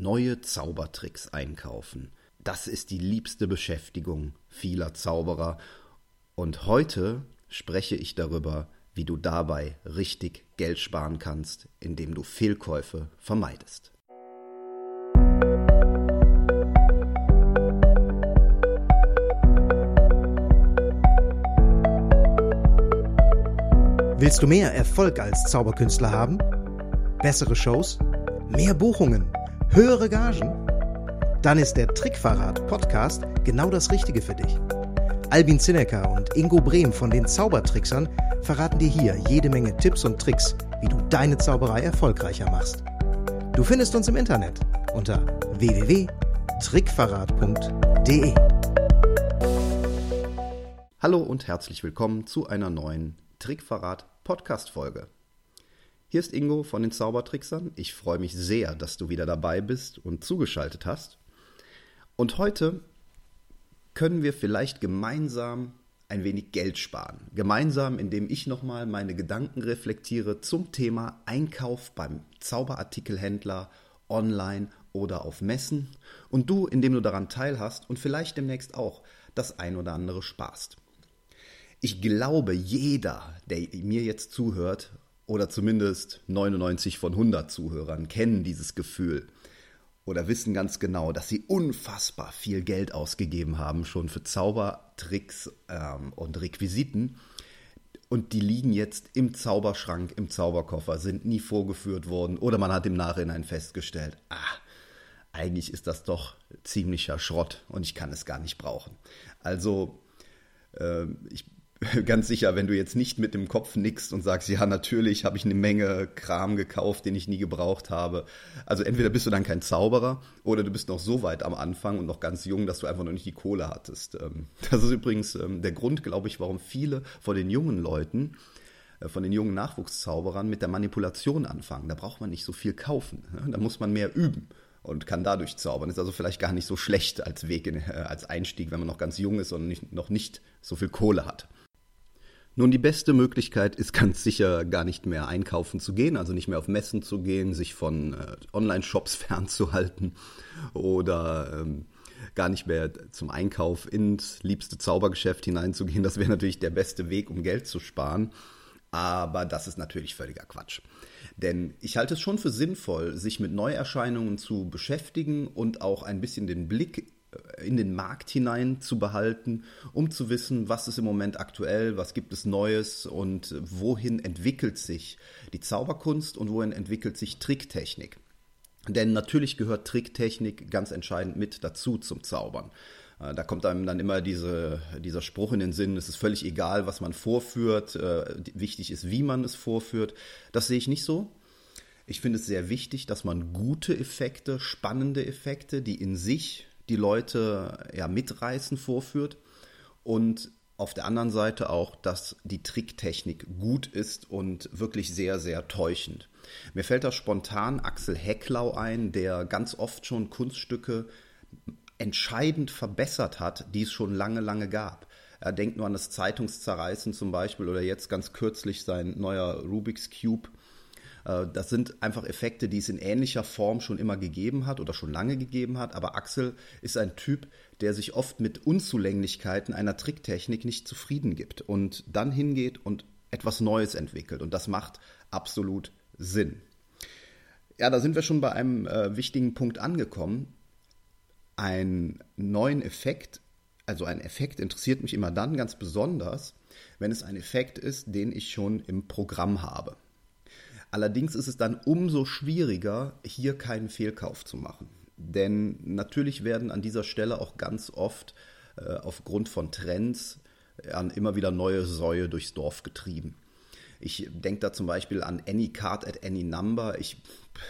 Neue Zaubertricks einkaufen. Das ist die liebste Beschäftigung vieler Zauberer. Und heute spreche ich darüber, wie du dabei richtig Geld sparen kannst, indem du Fehlkäufe vermeidest. Willst du mehr Erfolg als Zauberkünstler haben? Bessere Shows? Mehr Buchungen? Höhere Gagen? Dann ist der Trickverrat Podcast genau das Richtige für dich. Albin Zinecker und Ingo Brehm von den Zaubertricksern verraten dir hier jede Menge Tipps und Tricks, wie du deine Zauberei erfolgreicher machst. Du findest uns im Internet unter www.trickverrat.de. Hallo und herzlich willkommen zu einer neuen Trickverrat Podcast-Folge. Hier ist Ingo von den Zaubertricksern. Ich freue mich sehr, dass du wieder dabei bist und zugeschaltet hast. Und heute können wir vielleicht gemeinsam ein wenig Geld sparen. Gemeinsam, indem ich nochmal meine Gedanken reflektiere zum Thema Einkauf beim Zauberartikelhändler online oder auf Messen und du, indem du daran teilhast und vielleicht demnächst auch das ein oder andere sparst. Ich glaube, jeder, der mir jetzt zuhört, oder zumindest 99 von 100 Zuhörern, kennen dieses Gefühl oder wissen ganz genau, dass sie unfassbar viel Geld ausgegeben haben, schon für Zaubertricks ähm, und Requisiten. Und die liegen jetzt im Zauberschrank, im Zauberkoffer, sind nie vorgeführt worden oder man hat im Nachhinein festgestellt, ah, eigentlich ist das doch ziemlicher Schrott und ich kann es gar nicht brauchen. Also äh, ich ganz sicher, wenn du jetzt nicht mit dem Kopf nickst und sagst, ja, natürlich habe ich eine Menge Kram gekauft, den ich nie gebraucht habe. Also entweder bist du dann kein Zauberer oder du bist noch so weit am Anfang und noch ganz jung, dass du einfach noch nicht die Kohle hattest. Ähm, das ist übrigens ähm, der Grund, glaube ich, warum viele von den jungen Leuten äh, von den jungen Nachwuchszauberern mit der Manipulation anfangen. Da braucht man nicht so viel kaufen. Da muss man mehr üben und kann dadurch zaubern. Ist also vielleicht gar nicht so schlecht als Weg, in, äh, als Einstieg, wenn man noch ganz jung ist und nicht, noch nicht so viel Kohle hat. Nun, die beste Möglichkeit ist ganz sicher gar nicht mehr einkaufen zu gehen, also nicht mehr auf Messen zu gehen, sich von äh, Online-Shops fernzuhalten oder ähm, gar nicht mehr zum Einkauf ins liebste Zaubergeschäft hineinzugehen. Das wäre natürlich der beste Weg, um Geld zu sparen. Aber das ist natürlich völliger Quatsch. Denn ich halte es schon für sinnvoll, sich mit Neuerscheinungen zu beschäftigen und auch ein bisschen den Blick in den Markt hinein zu behalten, um zu wissen, was ist im Moment aktuell, was gibt es Neues und wohin entwickelt sich die Zauberkunst und wohin entwickelt sich Tricktechnik. Denn natürlich gehört Tricktechnik ganz entscheidend mit dazu zum Zaubern. Äh, da kommt einem dann immer diese, dieser Spruch in den Sinn, es ist völlig egal, was man vorführt, äh, wichtig ist, wie man es vorführt. Das sehe ich nicht so. Ich finde es sehr wichtig, dass man gute Effekte, spannende Effekte, die in sich die Leute ja mitreißen vorführt und auf der anderen Seite auch, dass die Tricktechnik gut ist und wirklich sehr, sehr täuschend. Mir fällt da spontan Axel Hecklau ein, der ganz oft schon Kunststücke entscheidend verbessert hat, die es schon lange, lange gab. Er denkt nur an das Zeitungszerreißen zum Beispiel oder jetzt ganz kürzlich sein neuer Rubik's Cube das sind einfach Effekte, die es in ähnlicher Form schon immer gegeben hat oder schon lange gegeben hat. Aber Axel ist ein Typ, der sich oft mit Unzulänglichkeiten einer Tricktechnik nicht zufrieden gibt und dann hingeht und etwas Neues entwickelt. Und das macht absolut Sinn. Ja, da sind wir schon bei einem äh, wichtigen Punkt angekommen. Einen neuen Effekt, also ein Effekt interessiert mich immer dann ganz besonders, wenn es ein Effekt ist, den ich schon im Programm habe. Allerdings ist es dann umso schwieriger, hier keinen Fehlkauf zu machen. Denn natürlich werden an dieser Stelle auch ganz oft äh, aufgrund von Trends äh, immer wieder neue Säue durchs Dorf getrieben. Ich denke da zum Beispiel an Any Card at Any Number. Ich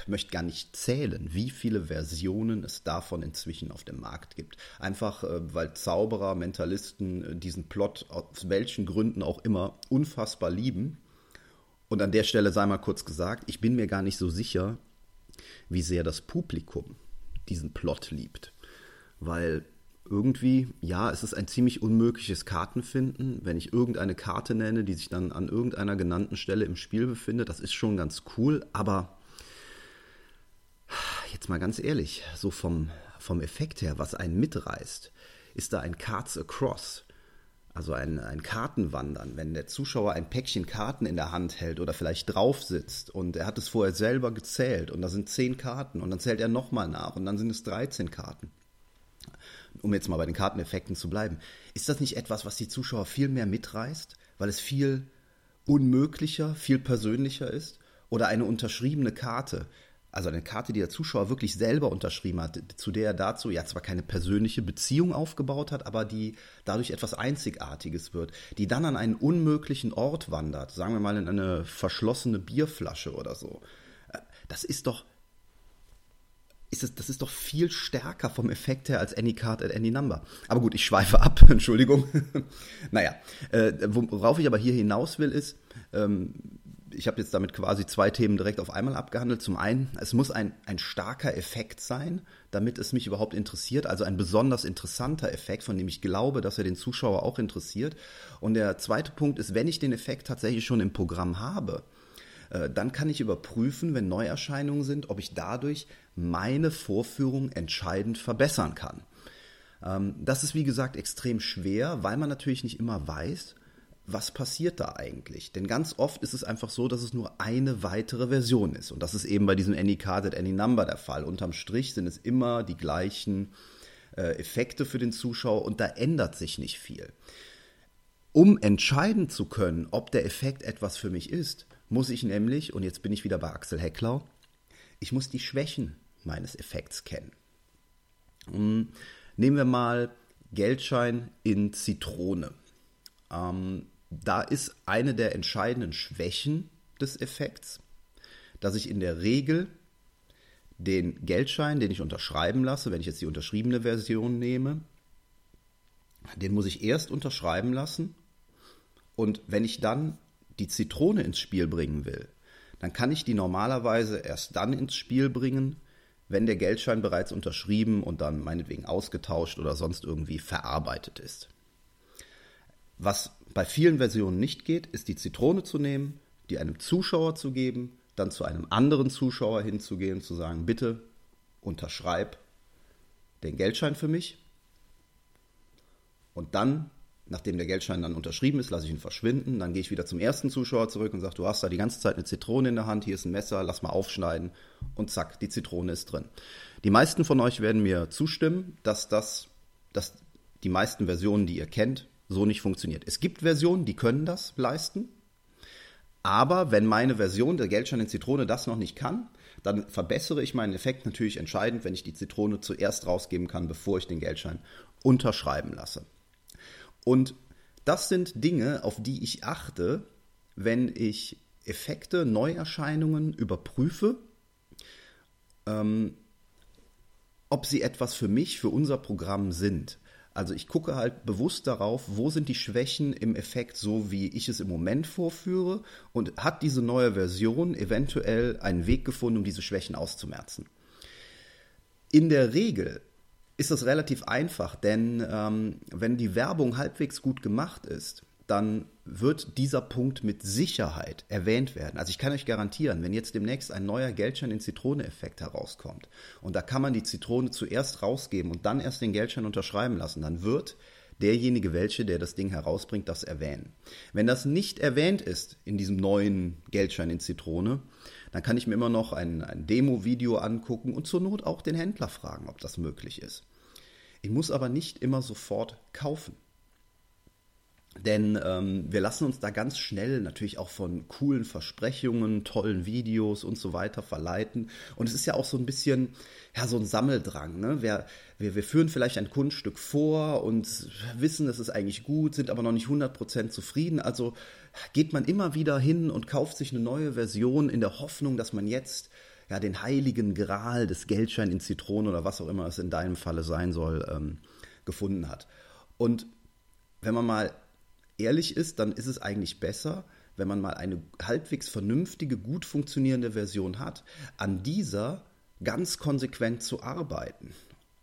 möchte gar nicht zählen, wie viele Versionen es davon inzwischen auf dem Markt gibt. Einfach äh, weil Zauberer, Mentalisten äh, diesen Plot aus welchen Gründen auch immer unfassbar lieben und an der Stelle sei mal kurz gesagt, ich bin mir gar nicht so sicher, wie sehr das Publikum diesen Plot liebt. Weil irgendwie, ja, es ist ein ziemlich unmögliches Kartenfinden. Wenn ich irgendeine Karte nenne, die sich dann an irgendeiner genannten Stelle im Spiel befindet, das ist schon ganz cool, aber jetzt mal ganz ehrlich, so vom, vom Effekt her, was einen mitreißt, ist da ein Cards Across. Also ein, ein Kartenwandern, wenn der Zuschauer ein Päckchen Karten in der Hand hält oder vielleicht drauf sitzt und er hat es vorher selber gezählt und da sind zehn Karten und dann zählt er nochmal nach und dann sind es 13 Karten. Um jetzt mal bei den Karteneffekten zu bleiben, ist das nicht etwas, was die Zuschauer viel mehr mitreißt, weil es viel unmöglicher, viel persönlicher ist? Oder eine unterschriebene Karte, also eine Karte, die der Zuschauer wirklich selber unterschrieben hat, zu der er dazu ja zwar keine persönliche Beziehung aufgebaut hat, aber die dadurch etwas Einzigartiges wird, die dann an einen unmöglichen Ort wandert, sagen wir mal in eine verschlossene Bierflasche oder so. Äh, das ist doch ist es, das ist doch viel stärker vom Effekt her als Any Card at Any Number. Aber gut, ich schweife ab, Entschuldigung. naja, äh, worauf ich aber hier hinaus will, ist, ähm, ich habe jetzt damit quasi zwei Themen direkt auf einmal abgehandelt. Zum einen, es muss ein, ein starker Effekt sein, damit es mich überhaupt interessiert, also ein besonders interessanter Effekt, von dem ich glaube, dass er den Zuschauer auch interessiert. Und der zweite Punkt ist, wenn ich den Effekt tatsächlich schon im Programm habe, äh, dann kann ich überprüfen, wenn Neuerscheinungen sind, ob ich dadurch meine Vorführung entscheidend verbessern kann. Ähm, das ist wie gesagt extrem schwer, weil man natürlich nicht immer weiß, was passiert da eigentlich? Denn ganz oft ist es einfach so, dass es nur eine weitere Version ist. Und das ist eben bei diesem Any Card at Any Number der Fall. Unterm Strich sind es immer die gleichen äh, Effekte für den Zuschauer und da ändert sich nicht viel. Um entscheiden zu können, ob der Effekt etwas für mich ist, muss ich nämlich, und jetzt bin ich wieder bei Axel Hecklau, ich muss die Schwächen meines Effekts kennen. Hm, nehmen wir mal Geldschein in Zitrone. Ähm, da ist eine der entscheidenden Schwächen des Effekts, dass ich in der Regel den Geldschein, den ich unterschreiben lasse, wenn ich jetzt die unterschriebene Version nehme, den muss ich erst unterschreiben lassen. Und wenn ich dann die Zitrone ins Spiel bringen will, dann kann ich die normalerweise erst dann ins Spiel bringen, wenn der Geldschein bereits unterschrieben und dann meinetwegen ausgetauscht oder sonst irgendwie verarbeitet ist. Was bei vielen Versionen nicht geht, ist die Zitrone zu nehmen, die einem Zuschauer zu geben, dann zu einem anderen Zuschauer hinzugehen und zu sagen, bitte unterschreib den Geldschein für mich. Und dann, nachdem der Geldschein dann unterschrieben ist, lasse ich ihn verschwinden. Dann gehe ich wieder zum ersten Zuschauer zurück und sage, du hast da die ganze Zeit eine Zitrone in der Hand, hier ist ein Messer, lass mal aufschneiden. Und zack, die Zitrone ist drin. Die meisten von euch werden mir zustimmen, dass das, dass die meisten Versionen, die ihr kennt, so nicht funktioniert. Es gibt Versionen, die können das leisten. Aber wenn meine Version der Geldschein in Zitrone das noch nicht kann, dann verbessere ich meinen Effekt natürlich entscheidend, wenn ich die Zitrone zuerst rausgeben kann, bevor ich den Geldschein unterschreiben lasse. Und das sind Dinge, auf die ich achte, wenn ich Effekte, Neuerscheinungen überprüfe, ähm, ob sie etwas für mich, für unser Programm sind. Also ich gucke halt bewusst darauf, wo sind die Schwächen im Effekt so, wie ich es im Moment vorführe und hat diese neue Version eventuell einen Weg gefunden, um diese Schwächen auszumerzen. In der Regel ist das relativ einfach, denn ähm, wenn die Werbung halbwegs gut gemacht ist, dann wird dieser Punkt mit Sicherheit erwähnt werden. Also ich kann euch garantieren, wenn jetzt demnächst ein neuer Geldschein in Zitrone-Effekt herauskommt und da kann man die Zitrone zuerst rausgeben und dann erst den Geldschein unterschreiben lassen, dann wird derjenige welche, der das Ding herausbringt, das erwähnen. Wenn das nicht erwähnt ist in diesem neuen Geldschein in Zitrone, dann kann ich mir immer noch ein, ein Demo-Video angucken und zur Not auch den Händler fragen, ob das möglich ist. Ich muss aber nicht immer sofort kaufen. Denn ähm, wir lassen uns da ganz schnell natürlich auch von coolen Versprechungen, tollen Videos und so weiter verleiten. Und es ist ja auch so ein bisschen, ja, so ein Sammeldrang. Ne? Wir, wir, wir führen vielleicht ein Kunststück vor und wissen, es ist eigentlich gut, sind aber noch nicht 100% zufrieden. Also geht man immer wieder hin und kauft sich eine neue Version in der Hoffnung, dass man jetzt ja, den heiligen Gral des Geldschein in Zitronen oder was auch immer es in deinem Falle sein soll, ähm, gefunden hat. Und wenn man mal ehrlich ist, dann ist es eigentlich besser, wenn man mal eine halbwegs vernünftige, gut funktionierende Version hat, an dieser ganz konsequent zu arbeiten.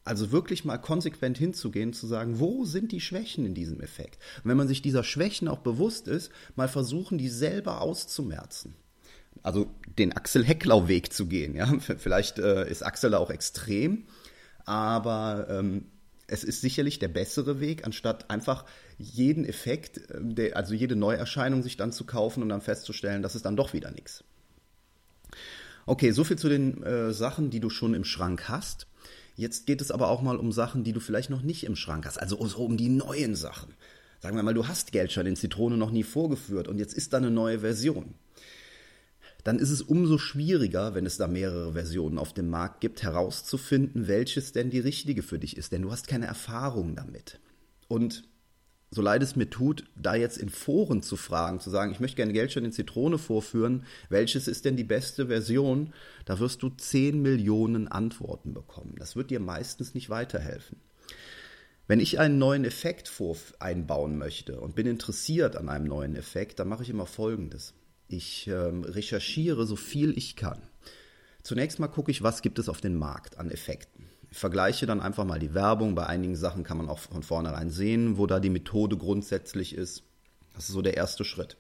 Also wirklich mal konsequent hinzugehen, zu sagen, wo sind die Schwächen in diesem Effekt? Und wenn man sich dieser Schwächen auch bewusst ist, mal versuchen, die selber auszumerzen. also den Axel Hecklau-Weg zu gehen. Ja? Vielleicht äh, ist Axel auch extrem, aber ähm, es ist sicherlich der bessere Weg, anstatt einfach jeden Effekt, äh, also jede Neuerscheinung sich dann zu kaufen und dann festzustellen, das ist dann doch wieder nichts. Okay, so viel zu den äh, Sachen, die du schon im Schrank hast. Jetzt geht es aber auch mal um Sachen, die du vielleicht noch nicht im Schrank hast, also so um die neuen Sachen. Sagen wir mal, du hast Geldschein in Zitrone noch nie vorgeführt und jetzt ist da eine neue Version. Dann ist es umso schwieriger, wenn es da mehrere Versionen auf dem Markt gibt, herauszufinden, welches denn die richtige für dich ist, denn du hast keine Erfahrung damit. Und so leid es mir tut, da jetzt in Foren zu fragen, zu sagen, ich möchte gerne Geldschein in Zitrone vorführen, welches ist denn die beste Version, da wirst du 10 Millionen Antworten bekommen. Das wird dir meistens nicht weiterhelfen. Wenn ich einen neuen Effekt einbauen möchte und bin interessiert an einem neuen Effekt, dann mache ich immer Folgendes. Ich ähm, recherchiere so viel ich kann. Zunächst mal gucke ich, was gibt es auf dem Markt an Effekten. Ich vergleiche dann einfach mal die Werbung. Bei einigen Sachen kann man auch von vornherein sehen, wo da die Methode grundsätzlich ist. Das ist so der erste Schritt.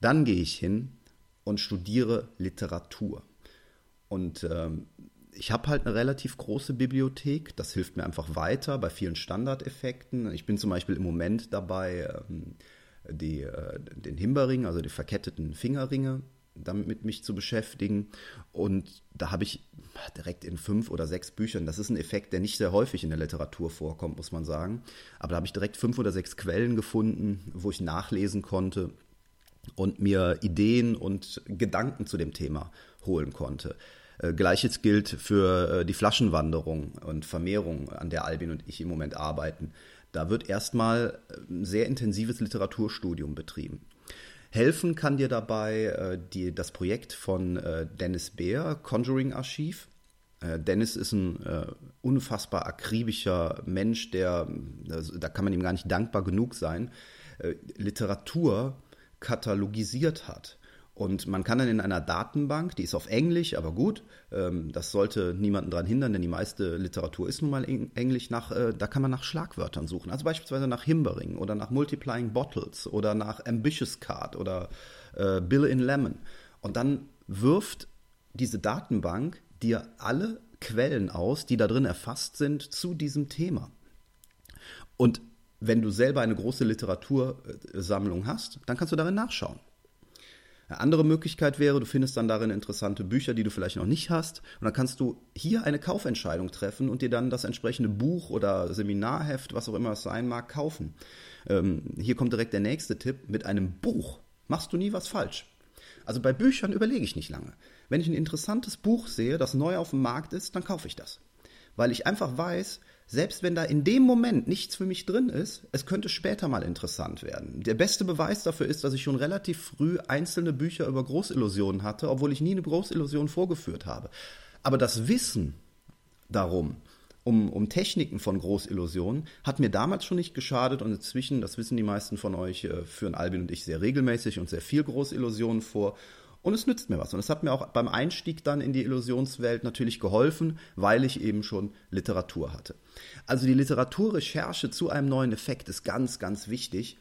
Dann gehe ich hin und studiere Literatur. Und ähm, ich habe halt eine relativ große Bibliothek. Das hilft mir einfach weiter bei vielen Standardeffekten. Ich bin zum Beispiel im Moment dabei, ähm, die, äh, den Himbeerring, also die verketteten Fingerringe, damit mit mich zu beschäftigen. Und da habe ich direkt in fünf oder sechs Büchern, das ist ein Effekt, der nicht sehr häufig in der Literatur vorkommt, muss man sagen. Aber da habe ich direkt fünf oder sechs Quellen gefunden, wo ich nachlesen konnte und mir Ideen und Gedanken zu dem Thema holen konnte. Äh, gleiches gilt für äh, die Flaschenwanderung und Vermehrung, an der Albin und ich im Moment arbeiten. Da wird erstmal ein sehr intensives Literaturstudium betrieben. Helfen kann dir dabei äh, die, das Projekt von Dennis Beer, Conjuring Archiv. Dennis ist ein unfassbar akribischer Mensch, der, da kann man ihm gar nicht dankbar genug sein, Literatur katalogisiert hat. Und man kann dann in einer Datenbank, die ist auf Englisch, aber gut, ähm, das sollte niemanden daran hindern, denn die meiste Literatur ist nun mal Englisch, nach, äh, da kann man nach Schlagwörtern suchen. Also beispielsweise nach Himbering oder nach Multiplying Bottles oder nach Ambitious Card oder äh, Bill in Lemon. Und dann wirft diese Datenbank dir alle Quellen aus, die da drin erfasst sind zu diesem Thema. Und wenn du selber eine große Literatursammlung hast, dann kannst du darin nachschauen. Eine andere Möglichkeit wäre, du findest dann darin interessante Bücher, die du vielleicht noch nicht hast. Und dann kannst du hier eine Kaufentscheidung treffen und dir dann das entsprechende Buch oder Seminarheft, was auch immer es sein mag, kaufen. Ähm, hier kommt direkt der nächste Tipp. Mit einem Buch machst du nie was falsch. Also bei Büchern überlege ich nicht lange. Wenn ich ein interessantes Buch sehe, das neu auf dem Markt ist, dann kaufe ich das. Weil ich einfach weiß, selbst wenn da in dem Moment nichts für mich drin ist, es könnte später mal interessant werden. Der beste Beweis dafür ist, dass ich schon relativ früh einzelne Bücher über Großillusionen hatte, obwohl ich nie eine Großillusion vorgeführt habe. Aber das Wissen darum, um, um Techniken von Großillusionen, hat mir damals schon nicht geschadet und inzwischen, das wissen die meisten von euch, äh, führen Albin und ich sehr regelmäßig und sehr viel Großillusionen vor und es nützt mir was. Und es hat mir auch beim Einstieg dann in die Illusionswelt natürlich geholfen, weil ich eben schon Literatur hatte. Also die Literaturrecherche zu einem neuen Effekt ist ganz, ganz wichtig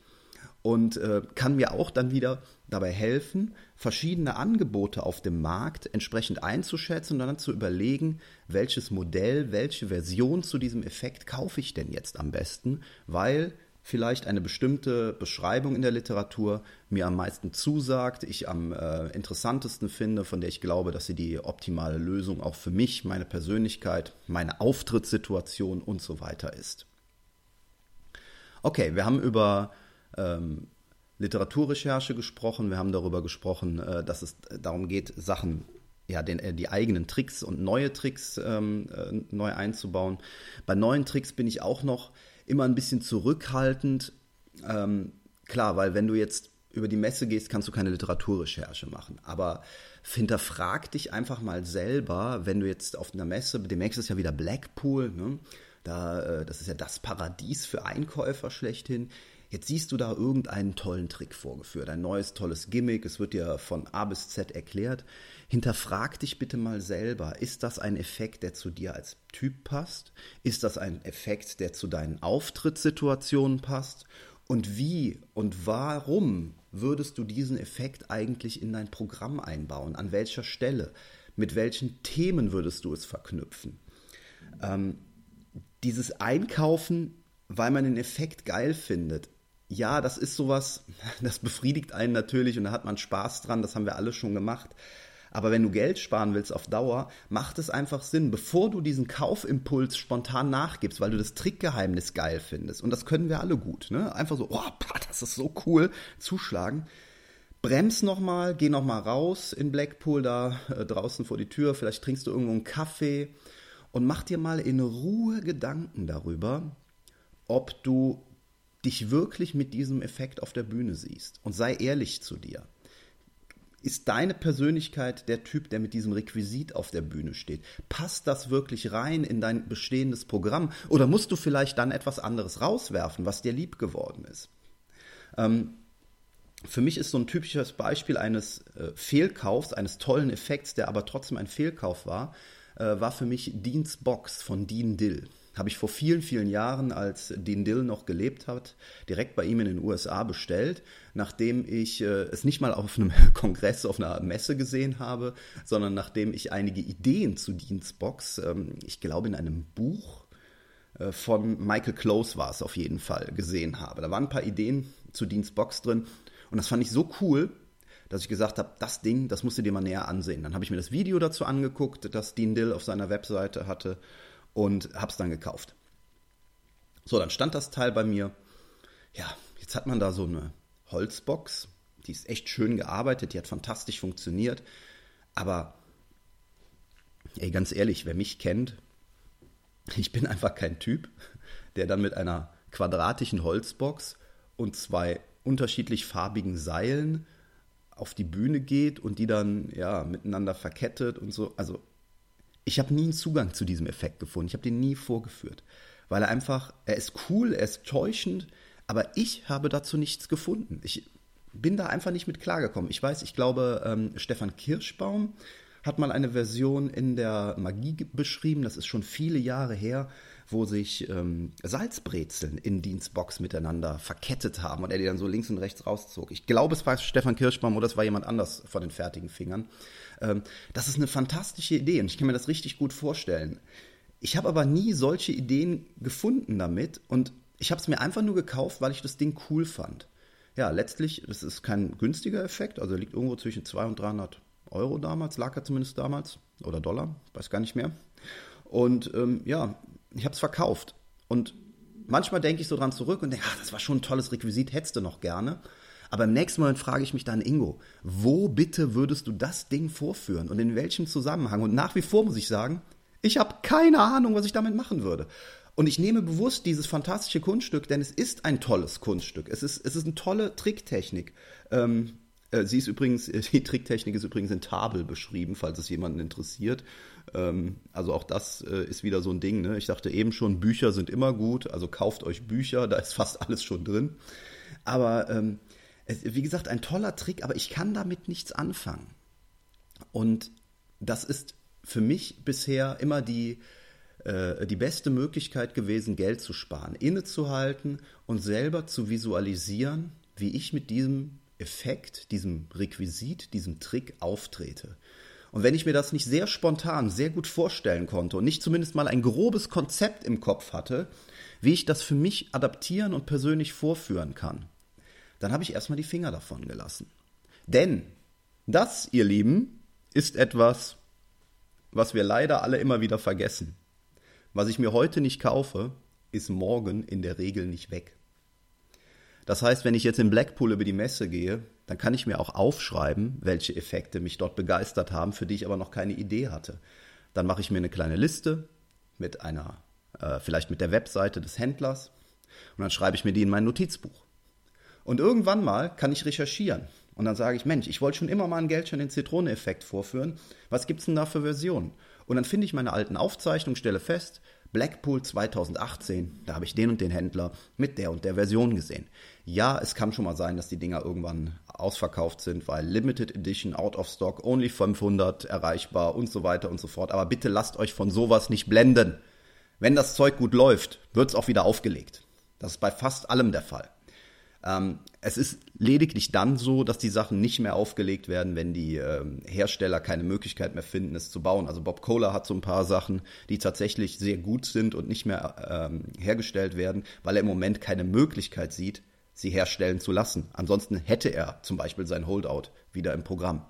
und äh, kann mir auch dann wieder dabei helfen, verschiedene Angebote auf dem Markt entsprechend einzuschätzen und dann zu überlegen, welches Modell, welche Version zu diesem Effekt kaufe ich denn jetzt am besten, weil vielleicht eine bestimmte Beschreibung in der Literatur mir am meisten zusagt, ich am äh, interessantesten finde, von der ich glaube, dass sie die optimale Lösung auch für mich, meine Persönlichkeit, meine Auftrittssituation und so weiter ist. Okay, wir haben über ähm, Literaturrecherche gesprochen, wir haben darüber gesprochen, äh, dass es darum geht, Sachen ja, den, äh, die eigenen Tricks und neue Tricks ähm, äh, neu einzubauen. Bei neuen Tricks bin ich auch noch immer ein bisschen zurückhaltend. Ähm, klar, weil wenn du jetzt über die Messe gehst, kannst du keine Literaturrecherche machen. Aber hinterfrag dich einfach mal selber, wenn du jetzt auf einer Messe, demnächst ist ja wieder Blackpool, ne? da, äh, das ist ja das Paradies für Einkäufer schlechthin. Jetzt siehst du da irgendeinen tollen Trick vorgeführt, ein neues tolles Gimmick, es wird dir von A bis Z erklärt. Hinterfrag dich bitte mal selber, ist das ein Effekt, der zu dir als Typ passt? Ist das ein Effekt, der zu deinen Auftrittssituationen passt? Und wie und warum würdest du diesen Effekt eigentlich in dein Programm einbauen? An welcher Stelle? Mit welchen Themen würdest du es verknüpfen? Ähm, dieses Einkaufen, weil man den Effekt geil findet, ja, das ist sowas, das befriedigt einen natürlich und da hat man Spaß dran, das haben wir alle schon gemacht. Aber wenn du Geld sparen willst auf Dauer, macht es einfach Sinn, bevor du diesen Kaufimpuls spontan nachgibst, weil du das Trickgeheimnis geil findest. Und das können wir alle gut. Ne? Einfach so, oh, das ist so cool, zuschlagen. Brems nochmal, geh nochmal raus in Blackpool, da äh, draußen vor die Tür. Vielleicht trinkst du irgendwo einen Kaffee und mach dir mal in Ruhe Gedanken darüber, ob du dich wirklich mit diesem Effekt auf der Bühne siehst. Und sei ehrlich zu dir. Ist deine Persönlichkeit der Typ, der mit diesem Requisit auf der Bühne steht? Passt das wirklich rein in dein bestehendes Programm? Oder musst du vielleicht dann etwas anderes rauswerfen, was dir lieb geworden ist? Ähm, für mich ist so ein typisches Beispiel eines äh, Fehlkaufs, eines tollen Effekts, der aber trotzdem ein Fehlkauf war, äh, war für mich Deans Box von Dean Dill. Habe ich vor vielen, vielen Jahren, als Dean Dill noch gelebt hat, direkt bei ihm in den USA bestellt, nachdem ich äh, es nicht mal auf einem Kongress, auf einer Messe gesehen habe, sondern nachdem ich einige Ideen zu Deans Box, ähm, ich glaube in einem Buch äh, von Michael Close war es auf jeden Fall, gesehen habe. Da waren ein paar Ideen zu Deans Box drin und das fand ich so cool, dass ich gesagt habe, das Ding, das musst du dir mal näher ansehen. Dann habe ich mir das Video dazu angeguckt, das Dean Dill auf seiner Webseite hatte und habe es dann gekauft. So, dann stand das Teil bei mir. Ja, jetzt hat man da so eine Holzbox, die ist echt schön gearbeitet, die hat fantastisch funktioniert, aber ey, ganz ehrlich, wer mich kennt, ich bin einfach kein Typ, der dann mit einer quadratischen Holzbox und zwei unterschiedlich farbigen Seilen auf die Bühne geht und die dann ja miteinander verkettet und so. Also ich habe nie einen Zugang zu diesem Effekt gefunden. Ich habe den nie vorgeführt, weil er einfach, er ist cool, er ist täuschend, aber ich habe dazu nichts gefunden. Ich bin da einfach nicht mit klargekommen. Ich weiß, ich glaube, ähm, Stefan Kirschbaum hat mal eine Version in der Magie beschrieben, das ist schon viele Jahre her, wo sich ähm, Salzbrezeln in Dienstbox miteinander verkettet haben und er die dann so links und rechts rauszog. Ich glaube, es war Stefan Kirschbaum oder es war jemand anders von den fertigen Fingern. Ähm, das ist eine fantastische Idee und ich kann mir das richtig gut vorstellen. Ich habe aber nie solche Ideen gefunden damit und ich habe es mir einfach nur gekauft, weil ich das Ding cool fand. Ja, letztlich, das ist kein günstiger Effekt, also liegt irgendwo zwischen 200 und 300 Euro damals, lag er zumindest damals, oder Dollar, weiß gar nicht mehr. Und ähm, ja, ich habe es verkauft. Und manchmal denke ich so dran zurück und denke, ach, das war schon ein tolles Requisit, hättest du noch gerne. Aber im nächsten Moment frage ich mich dann, Ingo, wo bitte würdest du das Ding vorführen und in welchem Zusammenhang? Und nach wie vor muss ich sagen, ich habe keine Ahnung, was ich damit machen würde. Und ich nehme bewusst dieses fantastische Kunststück, denn es ist ein tolles Kunststück. Es ist, es ist eine tolle Tricktechnik. Ähm, äh, sie ist übrigens, die Tricktechnik ist übrigens in Tabel beschrieben, falls es jemanden interessiert. Ähm, also auch das äh, ist wieder so ein Ding. Ne? Ich dachte eben schon, Bücher sind immer gut, also kauft euch Bücher, da ist fast alles schon drin. Aber ähm, wie gesagt, ein toller Trick, aber ich kann damit nichts anfangen. Und das ist für mich bisher immer die, äh, die beste Möglichkeit gewesen, Geld zu sparen, innezuhalten und selber zu visualisieren, wie ich mit diesem Effekt, diesem Requisit, diesem Trick auftrete. Und wenn ich mir das nicht sehr spontan, sehr gut vorstellen konnte und nicht zumindest mal ein grobes Konzept im Kopf hatte, wie ich das für mich adaptieren und persönlich vorführen kann, dann habe ich erstmal die Finger davon gelassen. Denn das, ihr Lieben, ist etwas, was wir leider alle immer wieder vergessen. Was ich mir heute nicht kaufe, ist morgen in der Regel nicht weg. Das heißt, wenn ich jetzt in Blackpool über die Messe gehe, dann kann ich mir auch aufschreiben, welche Effekte mich dort begeistert haben, für die ich aber noch keine Idee hatte. Dann mache ich mir eine kleine Liste mit einer, äh, vielleicht mit der Webseite des Händlers und dann schreibe ich mir die in mein Notizbuch. Und irgendwann mal kann ich recherchieren und dann sage ich, Mensch, ich wollte schon immer mal einen Geldschein den Zitroneneffekt vorführen. Was gibt es denn da für Versionen? Und dann finde ich meine alten Aufzeichnungen, stelle fest, Blackpool 2018, da habe ich den und den Händler mit der und der Version gesehen. Ja, es kann schon mal sein, dass die Dinger irgendwann ausverkauft sind, weil Limited Edition, out of stock, only 500 erreichbar und so weiter und so fort. Aber bitte lasst euch von sowas nicht blenden. Wenn das Zeug gut läuft, wird es auch wieder aufgelegt. Das ist bei fast allem der Fall. Ähm, es ist lediglich dann so, dass die Sachen nicht mehr aufgelegt werden, wenn die ähm, Hersteller keine Möglichkeit mehr finden, es zu bauen. Also Bob Kohler hat so ein paar Sachen, die tatsächlich sehr gut sind und nicht mehr ähm, hergestellt werden, weil er im Moment keine Möglichkeit sieht, sie herstellen zu lassen. Ansonsten hätte er zum Beispiel sein Holdout wieder im Programm.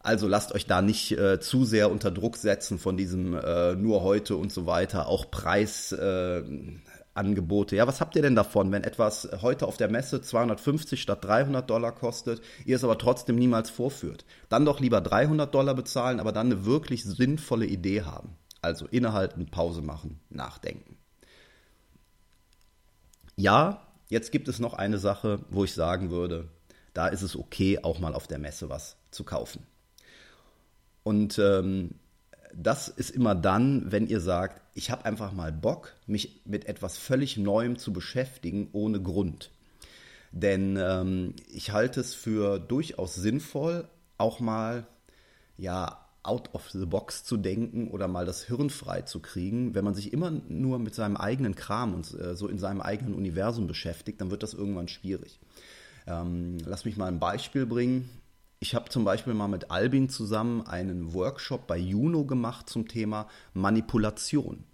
Also lasst euch da nicht äh, zu sehr unter Druck setzen von diesem äh, nur heute und so weiter. Auch Preis, äh, Angebote. Ja, was habt ihr denn davon, wenn etwas heute auf der Messe 250 statt 300 Dollar kostet, ihr es aber trotzdem niemals vorführt? Dann doch lieber 300 Dollar bezahlen, aber dann eine wirklich sinnvolle Idee haben. Also innehalten, Pause machen, nachdenken. Ja, jetzt gibt es noch eine Sache, wo ich sagen würde, da ist es okay, auch mal auf der Messe was zu kaufen. Und ähm, das ist immer dann, wenn ihr sagt, ich habe einfach mal Bock, mich mit etwas völlig Neuem zu beschäftigen, ohne Grund. Denn ähm, ich halte es für durchaus sinnvoll, auch mal ja out of the box zu denken oder mal das Hirn frei zu kriegen. Wenn man sich immer nur mit seinem eigenen Kram und äh, so in seinem eigenen Universum beschäftigt, dann wird das irgendwann schwierig. Ähm, lass mich mal ein Beispiel bringen. Ich habe zum Beispiel mal mit Albin zusammen einen Workshop bei Juno gemacht zum Thema Manipulation.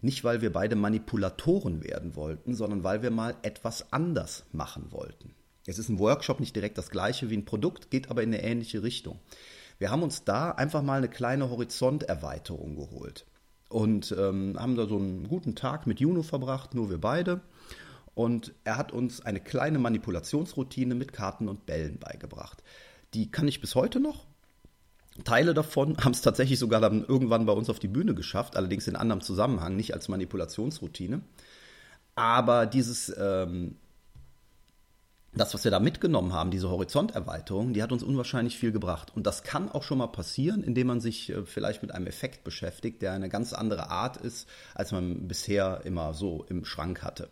Nicht, weil wir beide Manipulatoren werden wollten, sondern weil wir mal etwas anders machen wollten. Es ist ein Workshop nicht direkt das gleiche wie ein Produkt, geht aber in eine ähnliche Richtung. Wir haben uns da einfach mal eine kleine Horizonterweiterung geholt und ähm, haben da so einen guten Tag mit Juno verbracht, nur wir beide. Und er hat uns eine kleine Manipulationsroutine mit Karten und Bällen beigebracht. Die kann ich bis heute noch. Teile davon haben es tatsächlich sogar dann irgendwann bei uns auf die Bühne geschafft, allerdings in anderem Zusammenhang, nicht als Manipulationsroutine. Aber dieses, ähm, das, was wir da mitgenommen haben, diese Horizonterweiterung, die hat uns unwahrscheinlich viel gebracht. Und das kann auch schon mal passieren, indem man sich äh, vielleicht mit einem Effekt beschäftigt, der eine ganz andere Art ist, als man bisher immer so im Schrank hatte.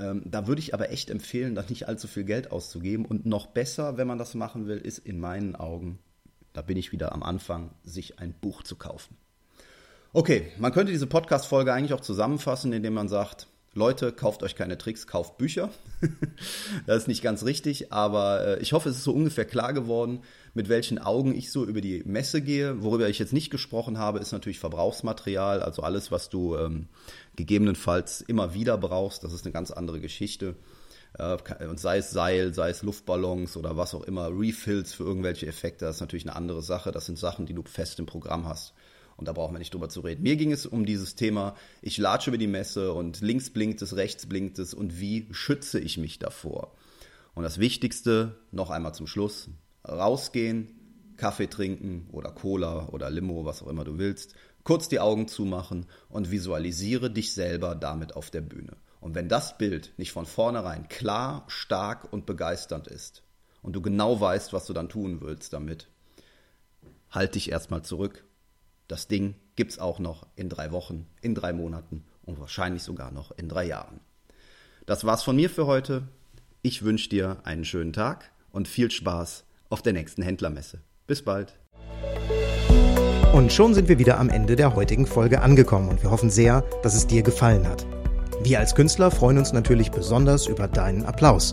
Ähm, da würde ich aber echt empfehlen, da nicht allzu viel Geld auszugeben. Und noch besser, wenn man das machen will, ist in meinen Augen, da bin ich wieder am Anfang, sich ein Buch zu kaufen. Okay, man könnte diese Podcast-Folge eigentlich auch zusammenfassen, indem man sagt, Leute, kauft euch keine Tricks, kauft Bücher. das ist nicht ganz richtig, aber äh, ich hoffe, es ist so ungefähr klar geworden, mit welchen Augen ich so über die Messe gehe. Worüber ich jetzt nicht gesprochen habe, ist natürlich Verbrauchsmaterial, also alles, was du ähm, gegebenenfalls immer wieder brauchst. Das ist eine ganz andere Geschichte. Äh, und sei es Seil, sei es Luftballons oder was auch immer, Refills für irgendwelche Effekte, das ist natürlich eine andere Sache. Das sind Sachen, die du fest im Programm hast. Und da brauchen wir nicht drüber zu reden. Mir ging es um dieses Thema, ich latsche über die Messe und links blinkt es, rechts blinkt es und wie schütze ich mich davor? Und das Wichtigste, noch einmal zum Schluss, rausgehen, Kaffee trinken oder Cola oder Limo, was auch immer du willst, kurz die Augen zumachen und visualisiere dich selber damit auf der Bühne. Und wenn das Bild nicht von vornherein klar, stark und begeisternd ist und du genau weißt, was du dann tun willst damit, halt dich erstmal zurück das Ding gibt es auch noch in drei Wochen, in drei Monaten und wahrscheinlich sogar noch in drei Jahren. Das war's von mir für heute. Ich wünsche dir einen schönen Tag und viel Spaß auf der nächsten Händlermesse. Bis bald. Und schon sind wir wieder am Ende der heutigen Folge angekommen und wir hoffen sehr, dass es dir gefallen hat. Wir als Künstler freuen uns natürlich besonders über deinen Applaus.